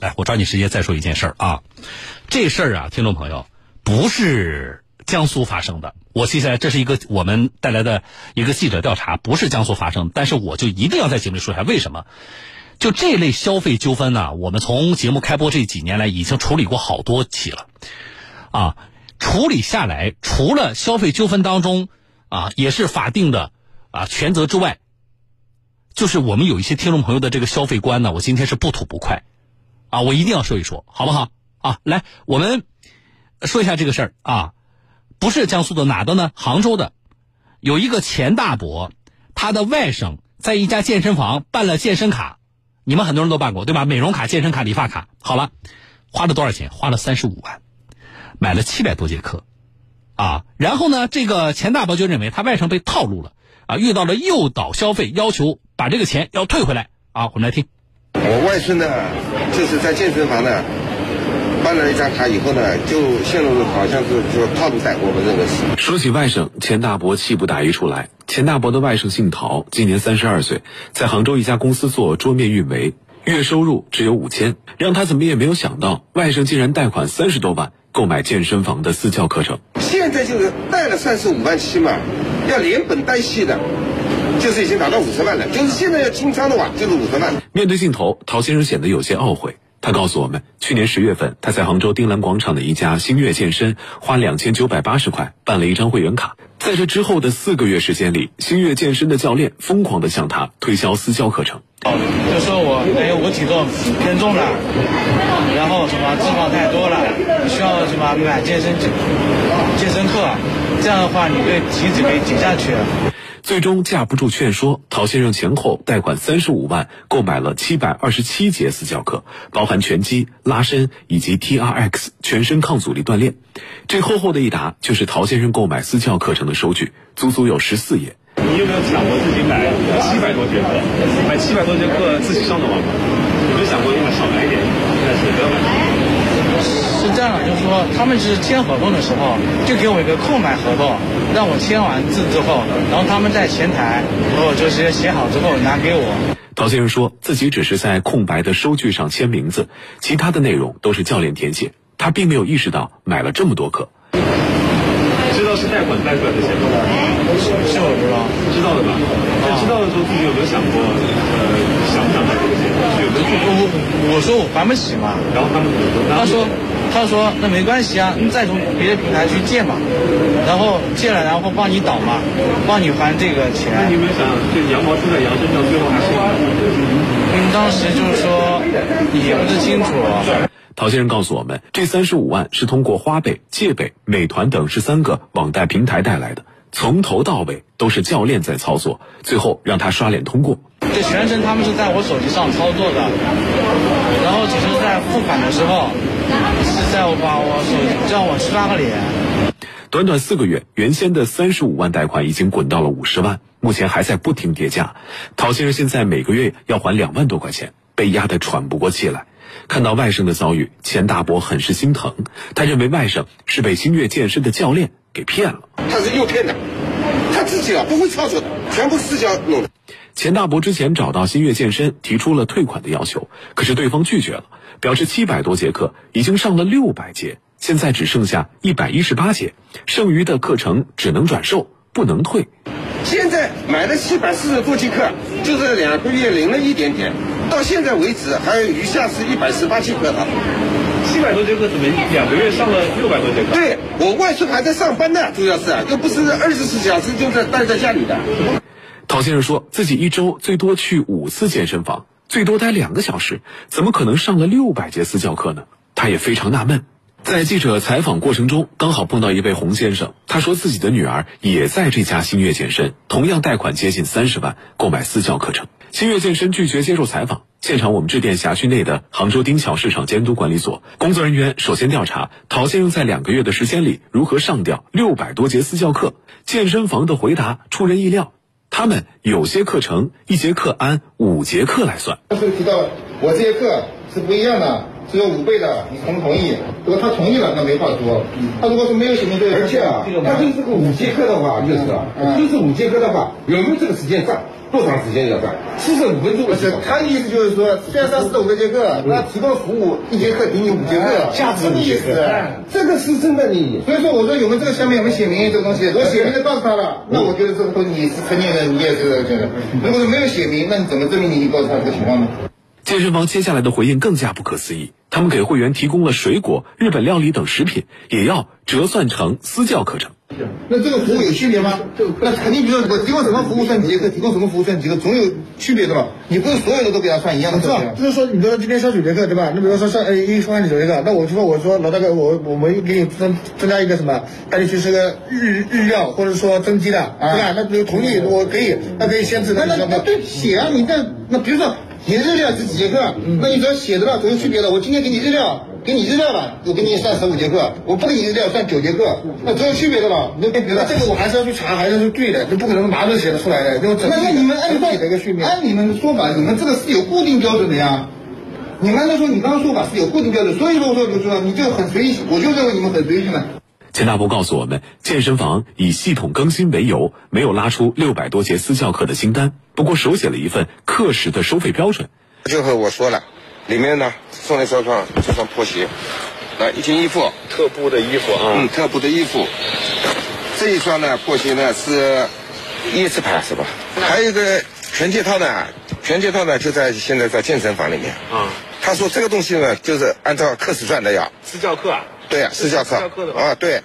来，我抓紧时间再说一件事儿啊，这事儿啊，听众朋友不是江苏发生的。我接下来这是一个我们带来的一个记者调查，不是江苏发生，但是我就一定要在节目里说一下为什么。就这类消费纠纷呢，我们从节目开播这几年来已经处理过好多起了，啊，处理下来，除了消费纠纷当中啊，也是法定的啊权责之外，就是我们有一些听众朋友的这个消费观呢，我今天是不吐不快，啊，我一定要说一说，好不好？啊，来，我们说一下这个事儿啊，不是江苏的哪的呢？杭州的，有一个钱大伯，他的外甥在一家健身房办了健身卡。你们很多人都办过对吧？美容卡、健身卡、理发卡，好了，花了多少钱？花了三十五万，买了七百多节课，啊，然后呢，这个钱大伯就认为他外甥被套路了，啊，遇到了诱导消费，要求把这个钱要退回来，啊，我们来听。我外孙呢，就是在健身房呢办了一张卡以后呢，就陷入了好像是说套路贷，我们认为是。说起外甥，钱大伯气不打一处来。钱大伯的外甥姓陶，今年三十二岁，在杭州一家公司做桌面运维，月收入只有五千，让他怎么也没有想到，外甥竟然贷款三十多万购买健身房的私教课程。现在就是贷了三十五万七嘛，要连本带息的，就是已经达到五十万了，就是现在要清仓的话，就是五十万。面对镜头，陶先生显得有些懊悔。他告诉我们，去年十月份，他在杭州丁兰广场的一家星月健身花两千九百八十块办了一张会员卡。在这之后的四个月时间里，星月健身的教练疯狂地向他推销私教课程。就说我哎，我体重偏重了，然后什么脂肪太多了，需要什么买健身健身课，这样的话你对体脂可以减下去。最终架不住劝说，陶先生前后贷款三十五万购买了七百二十七节私教课，包含拳击、拉伸以及 T R X 全身抗阻力锻炼。这厚厚的一沓就是陶先生购买私教课程的收据，足足有十四页。你有没有想过自己买七百多节课？买七百多节课自己上得完吗？有没有想过买少买一点，是这样的，就是说他们是签合同的时候就给我一个空白合同，让我签完字之后，然后他们在前台，然后就是写好之后拿给我。陶先生说自己只是在空白的收据上签名字，其他的内容都是教练填写，他并没有意识到买了这么多课。知道是贷款贷出来的钱吗？是我不知道，知道的吧？在知道的时候自己有没有想过，呃，想不想贷这个钱？我我说我还不起嘛。然后他们？他说他说那没关系啊，你再从别的平台去借嘛，然后借了然后帮你倒嘛，帮你还这个钱。那你有没有想，这羊毛出在羊身上，最后还是？们嗯，当时就是说也不是清楚。陶先生告诉我们，这三十五万是通过花呗、借呗、美团等十三个网贷平台带来的，从头到尾都是教练在操作，最后让他刷脸通过。这全程他们是在我手机上操作的，然后只是在付款的时候是在我把我手机让我刷个脸。短短四个月，原先的三十五万贷款已经滚到了五十万，目前还在不停叠加。陶先生现在每个月要还两万多块钱，被压得喘不过气来。看到外甥的遭遇，钱大伯很是心疼。他认为外甥是被星月健身的教练给骗了。他是诱骗的，他自己啊不会操作的，全部私家弄的。钱大伯之前找到新月健身提出了退款的要求，可是对方拒绝了，表示七百多节课已经上了六百节，现在只剩下一百一十八节，剩余的课程只能转售，不能退。现在买了七百四十多节课，就是两个月零了一点点。到现在为止，还有余下是一百十八节课的。七百多节课怎么两个月上了六百多节课？对我外孙还在上班呢，主要是又不是二十四小时就在待在家里的。陶先生说自己一周最多去五次健身房，最多待两个小时，怎么可能上了六百节私教课呢？他也非常纳闷。在记者采访过程中，刚好碰到一位洪先生，他说自己的女儿也在这家新月健身，同样贷款接近三十万购买私教课程。新月健身拒绝接受采访。现场我们致电辖区内的杭州丁桥市场监督管理所，工作人员首先调查陶先生在两个月的时间里如何上掉六百多节私教课。健身房的回答出人意料，他们有些课程一节课按五节课来算。刚才提到我这节课是不一样的，只有五倍的，你同不同意？如果他同意了，那没话说。他如果说没有写明这个，而且啊，他就是这个五节课的话，就是啊，就是五节课的话，有没有这个时间上？多长时间要上？四十五分钟。不是，他的意思就是说，虽然上四十五个节课，那提供服务一节课顶你五节课，价值的意思。这个是真的你。所以说，我说有没有这个下面有没有写明这个东西？如果写明的告诉他了，那我觉得这个东西你是成年人，你也是这个。如果说没有写明，那你怎么证明你告诉他这个情况呢？健身房接下来的回应更加不可思议，他们给会员提供了水果、日本料理等食品，也要折算成私教课程。那这个服务有区别吗？那肯定，比如说我提供什么服务算几节课，提供什么服务算几个，总有区别的吧？你不是所有的都给他算一样的是吧？就是说，你比如说今天上九节课对吧？那比如说上呃一双你九节课，那我就说我说老大哥，我我们给你增增加一个什么，带你去吃个日日料，或者说增肌的，对吧？那比如同意我可以，那可以先吃那那那对写啊，你这那比如说你的日料是几节课，那你只要写的了总有区别的。我今天给你日料。给你日料了，我给你算十五节课，我不给你日料算九节课，那总有区别的吧？那别的，这个我还是要去查，还是去对的，这不可能马上写的出来的。那那你们按照的一个按你们的说法，你们这个是有固定标准的呀。你们按照说你刚刚说法是有固定标准，所以说我说就说你就很随意，我就认为你们很随意嘛。钱大波告诉我们，健身房以系统更新为由，没有拉出六百多节私教课的清单，不过手写了一份课时的收费标准。就和我说了。里面呢送了一双这双破鞋，来一件衣服，特步的衣服啊，嗯，特步的衣服。这一双呢破鞋呢是椰子牌是吧？还有一个全戒套呢，全戒套呢就在现在在健身房里面。啊，他说这个东西呢就是按照课时算的呀。私教课啊？对啊，私教课。啊，对。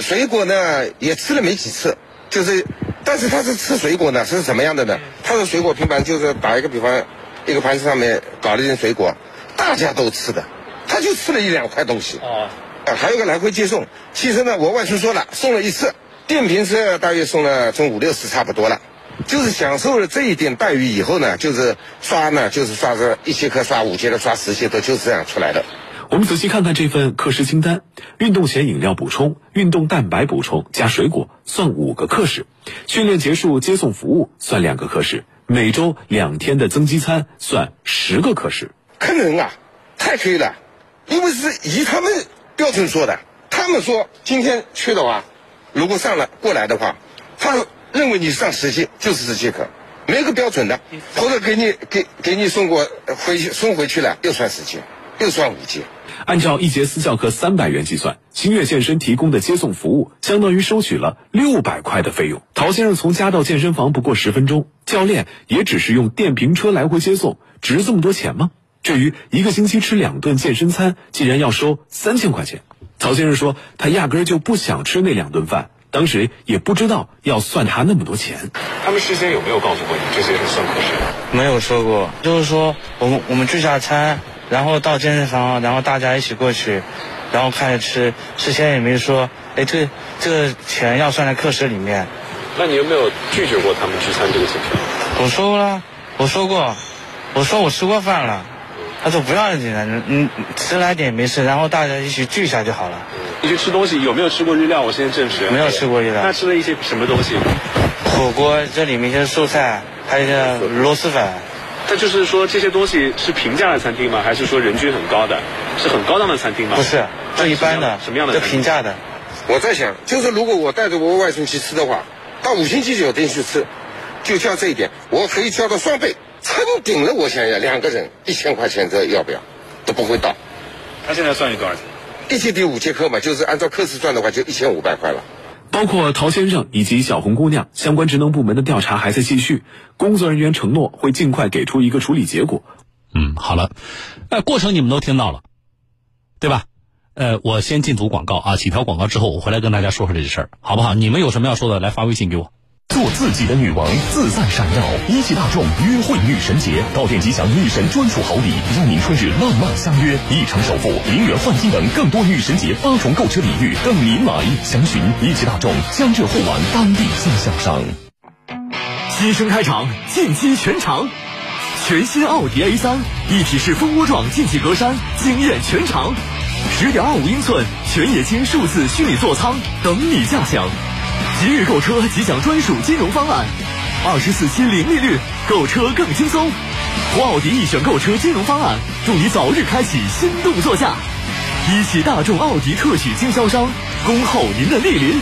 水果呢也吃了没几次，就是，但是他是吃水果呢是什么样的呢？他的水果平板就是打一个比方，一个盘子上面搞了一点水果。大家都吃的，他就吃了一两块东西。哦，啊，还有个来回接送。其实呢，我外孙说了，送了一次，电瓶车大约送了从五六十差不多了。就是享受了这一点待遇以后呢，就是刷呢，就是刷这一节课刷五节的，刷十节的就是这样出来的。我们仔细看看这份课时清单：运动前饮料补充、运动蛋白补充加水果算五个课时；训练结束接送服务算两个课时；每周两天的增肌餐算十个课时。坑人啊，太亏了，因为是以他们标准说的。他们说今天去的话，如果上来过来的话，他认为你上十节就是十节课，没个标准的。或者给你给给你送过回去送回去了，又算十节，又算五节。按照一节私教课三百元计算，星月健身提供的接送服务相当于收取了六百块的费用。陶先生从家到健身房不过十分钟，教练也只是用电瓶车来回接送，值这么多钱吗？至于一个星期吃两顿健身餐，竟然要收三千块钱，曹先生说他压根儿就不想吃那两顿饭，当时也不知道要算他那么多钱。他们事先有没有告诉过你这些是算课时？没有说过，就是说我们我们聚下餐，然后到健身房，然后大家一起过去，然后开始吃，事先也没说，哎，这这个钱要算在课时里面。那你有没有拒绝过他们聚餐这个请求？我说了，我说过，我说我吃过饭了。他说不要紧的，你，迟来点没事，然后大家一起聚一下就好了。你去吃东西有没有吃过日料？我先证实。没有吃过日料。那吃了一些什么东西？火锅，这里面一些素菜，还有一些螺蛳粉。那就是说这些东西是平价的餐厅吗？还是说人均很高的？是很高档的餐厅吗？不是，就一般的。什么样的？就平价的。我在想，就是如果我带着我外孙去吃的话，到五星级酒店去吃，就交这一点，我可以交到双倍。撑顶了，我想想，两个人一千块钱，这要不要？都不会到。他现在算你多少钱？一节第五节课嘛，就是按照课时算的话，就一千五百块了。包括陶先生以及小红姑娘，相关职能部门的调查还在继续，工作人员承诺会尽快给出一个处理结果。嗯，好了，呃，过程你们都听到了，对吧？呃，我先进组广告啊，几条广告之后，我回来跟大家说说这事儿，好不好？你们有什么要说的，来发微信给我。做自己的女王，自在闪耀。一汽大众约会女神节，到店即享女神专属好礼，让您春日浪漫相约。一成首付，零元换金等更多女神节八重购车礼遇等您来。详询一汽大众江浙沪皖当地经销商。新生开场，进击全场，全新奥迪 A 三一体式蜂窝状进气格栅，惊艳全场。十点二五英寸全液晶数字虚拟座舱等你驾享。即日购车即享专属金融方案，二十四期零利率，购车更轻松。奥迪易选购车金融方案，祝你早日开启心动座驾。一汽大众奥迪特许经销商，恭候您的莅临。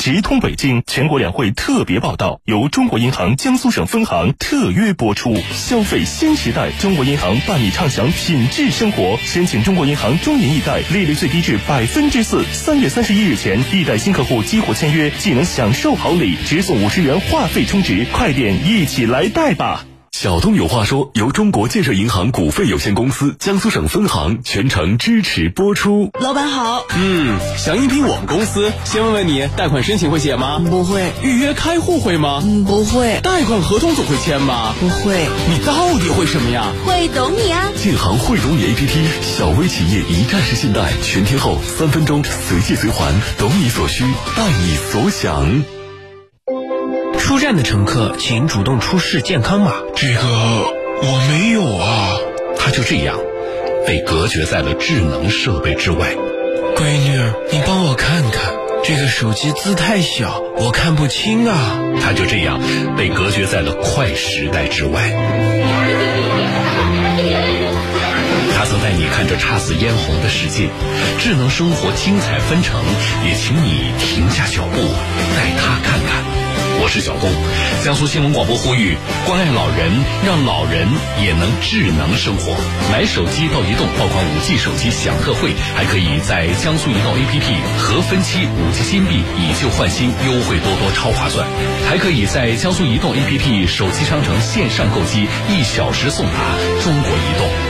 直通北京全国两会特别报道由中国银行江苏省分行特约播出。消费新时代，中国银行伴你畅享品质生活。申请中国银行中银易贷，利率最低至百分之四。三月三十一日前，易贷新客户激活签约，既能享受好礼，直送五十元话费充值。快点一起来贷吧！小东有话说，由中国建设银行股份有限公司江苏省分行全程支持播出。老板好，嗯，想应聘我们公司，先问问你，贷款申请会写吗？不会。预约开户会吗？不会。贷款合同总会签吧？不会。你到底会什么呀？会懂你啊！建行会懂你 APP，小微企业一站式信贷，全天候三分钟随借随还，懂你所需，贷你所想。出站的乘客，请主动出示健康码。这个我没有啊。他就这样被隔绝在了智能设备之外。闺女，你帮我看看，这个手机字太小，我看不清啊。他就这样被隔绝在了快时代之外。他曾带你看这姹紫嫣红的世界，智能生活精彩纷呈，也请你停下脚步，带他看看。是小东，江苏新闻广播呼吁关爱老人，让老人也能智能生活。买手机到移动爆款五 G 手机享特惠，还可以在江苏移动 APP 和分期五 G 金币以旧换新，优惠多多，超划算。还可以在江苏移动 APP 手机商城线上购机，一小时送达。中国移动。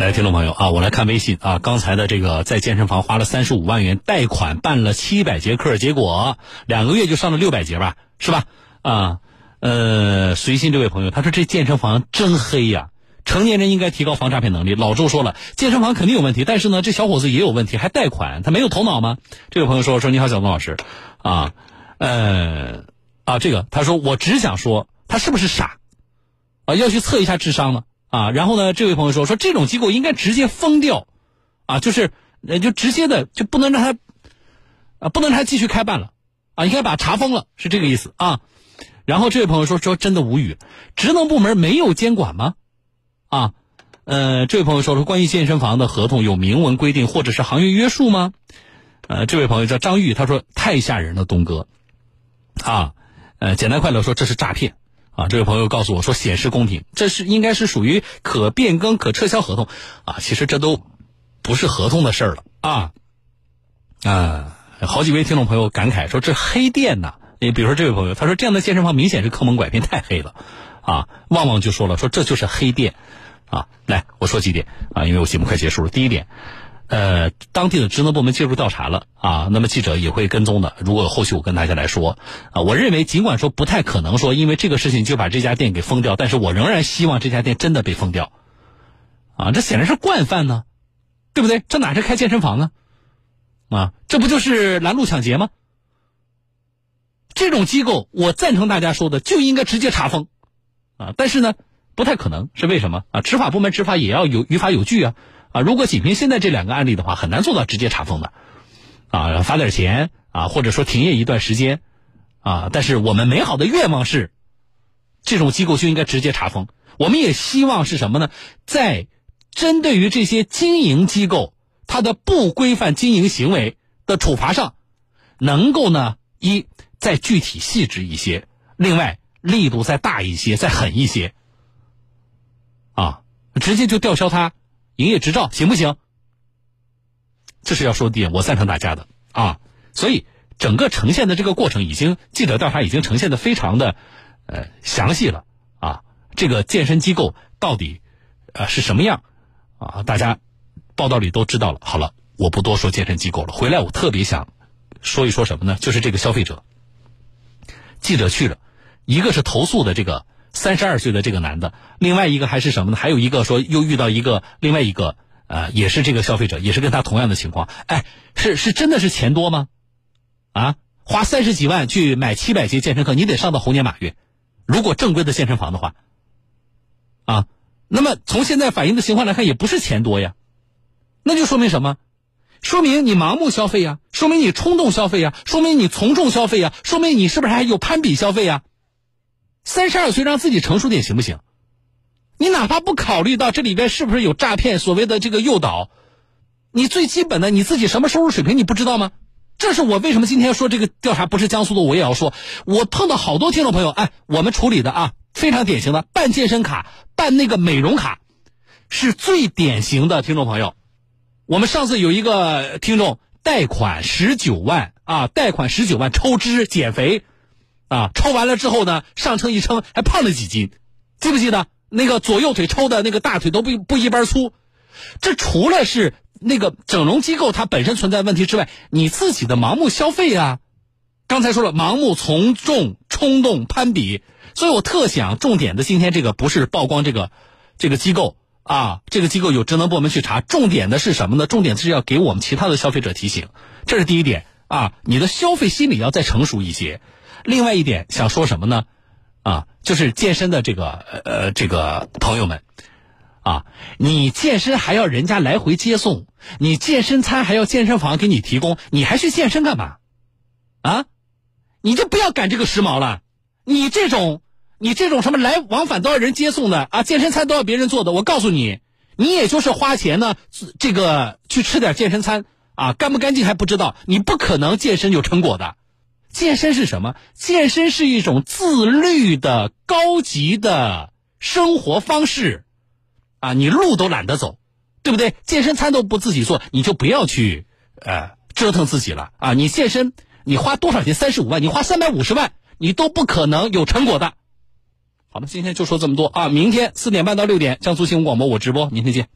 来，听众朋友啊，我来看微信啊。刚才的这个在健身房花了三十五万元贷款办了七百节课，结果两个月就上了六百节吧，是吧？啊，呃，随心这位朋友他说这健身房真黑呀，成年人应该提高防诈骗能力。老周说了，健身房肯定有问题，但是呢，这小伙子也有问题，还贷款，他没有头脑吗？这位朋友说说你好，小东老师啊，呃啊，这个他说我只想说他是不是傻啊？要去测一下智商呢。啊，然后呢？这位朋友说说这种机构应该直接封掉，啊，就是呃，就直接的就不能让他，啊，不能让他继续开办了，啊，应该把查封了，是这个意思啊。然后这位朋友说说真的无语，职能部门没有监管吗？啊，呃，这位朋友说说关于健身房的合同有明文规定或者是行业约束吗？呃，这位朋友叫张玉，他说太吓人了，东哥，啊，呃，简单快乐说这是诈骗。啊，这位朋友告诉我说显示公平，这是应该是属于可变更、可撤销合同，啊，其实这都不是合同的事儿了啊啊！好几位听众朋友感慨说这黑店呐，你比如说这位朋友，他说这样的健身房明显是坑蒙拐骗，太黑了啊！旺旺就说了，说这就是黑店啊！来，我说几点啊，因为我节目快结束了。第一点。呃，当地的职能部门介入调查了啊，那么记者也会跟踪的。如果有后续，我跟大家来说啊。我认为，尽管说不太可能说因为这个事情就把这家店给封掉，但是我仍然希望这家店真的被封掉啊。这显然是惯犯呢，对不对？这哪是开健身房呢？啊，这不就是拦路抢劫吗？这种机构，我赞成大家说的，就应该直接查封啊。但是呢，不太可能，是为什么啊？执法部门执法也要有于法有据啊。啊，如果仅凭现在这两个案例的话，很难做到直接查封的，啊，罚点钱啊，或者说停业一段时间，啊，但是我们美好的愿望是，这种机构就应该直接查封。我们也希望是什么呢？在针对于这些经营机构它的不规范经营行为的处罚上，能够呢一再具体细致一些，另外力度再大一些，再狠一些，啊，直接就吊销他。营业执照行不行？这是要说的点，我赞成大家的啊。所以整个呈现的这个过程，已经记者调查已经呈现的非常的呃详细了啊。这个健身机构到底呃是什么样啊？大家报道里都知道了。好了，我不多说健身机构了。回来我特别想说一说什么呢？就是这个消费者，记者去了，一个是投诉的这个。三十二岁的这个男的，另外一个还是什么呢？还有一个说又遇到一个另外一个，呃，也是这个消费者，也是跟他同样的情况。哎，是是真的是钱多吗？啊，花三十几万去买七百节健身课，你得上到猴年马月。如果正规的健身房的话，啊，那么从现在反映的情况来看，也不是钱多呀，那就说明什么？说明你盲目消费呀，说明你冲动消费呀，说明你从众消费呀，说明你是不是还有攀比消费呀？三十二岁让自己成熟点行不行？你哪怕不考虑到这里边是不是有诈骗，所谓的这个诱导，你最基本的你自己什么收入水平你不知道吗？这是我为什么今天说这个调查不是江苏的，我也要说，我碰到好多听众朋友，哎，我们处理的啊非常典型的办健身卡、办那个美容卡，是最典型的听众朋友。我们上次有一个听众贷款十九万啊，贷款十九万抽脂减肥，啊，抽完了之后呢，上称一称还胖了几斤，记不记得？那个左右腿抽的那个大腿都不不一般粗，这除了是那个整容机构它本身存在问题之外，你自己的盲目消费啊。刚才说了，盲目从众、冲动、攀比，所以我特想重点的今天这个不是曝光这个这个机构啊，这个机构有职能部门去查，重点的是什么呢？重点是要给我们其他的消费者提醒，这是第一点啊，你的消费心理要再成熟一些。另外一点想说什么呢？啊，就是健身的这个呃这个朋友们，啊，你健身还要人家来回接送，你健身餐还要健身房给你提供，你还去健身干嘛？啊，你就不要赶这个时髦了。你这种你这种什么来往返都要人接送的啊，健身餐都要别人做的，我告诉你，你也就是花钱呢，这个去吃点健身餐啊，干不干净还不知道，你不可能健身有成果的。健身是什么？健身是一种自律的高级的生活方式，啊，你路都懒得走，对不对？健身餐都不自己做，你就不要去呃折腾自己了啊！你健身，你花多少钱？三十五万，你花三百五十万，你都不可能有成果的。好了，今天就说这么多啊！明天四点半到六点，江苏新闻广播我直播，明天见。